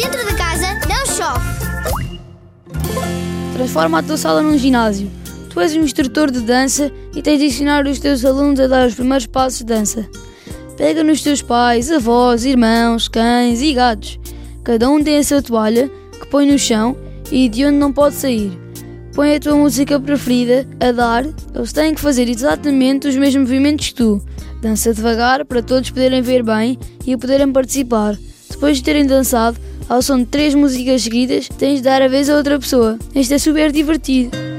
Dentro de casa não chove. Transforma a tua sala num ginásio. Tu és um instrutor de dança e tens de ensinar os teus alunos a dar os primeiros passos de dança. Pega nos teus pais, avós, irmãos, cães e gatos. Cada um tem a sua toalha que põe no chão e de onde não pode sair. Põe a tua música preferida a dar, eles têm que fazer exatamente os mesmos movimentos que tu. Dança devagar para todos poderem ver bem e poderem participar. Depois de terem dançado, ao som de três músicas seguidas, tens de dar a vez a outra pessoa. Isto é super divertido.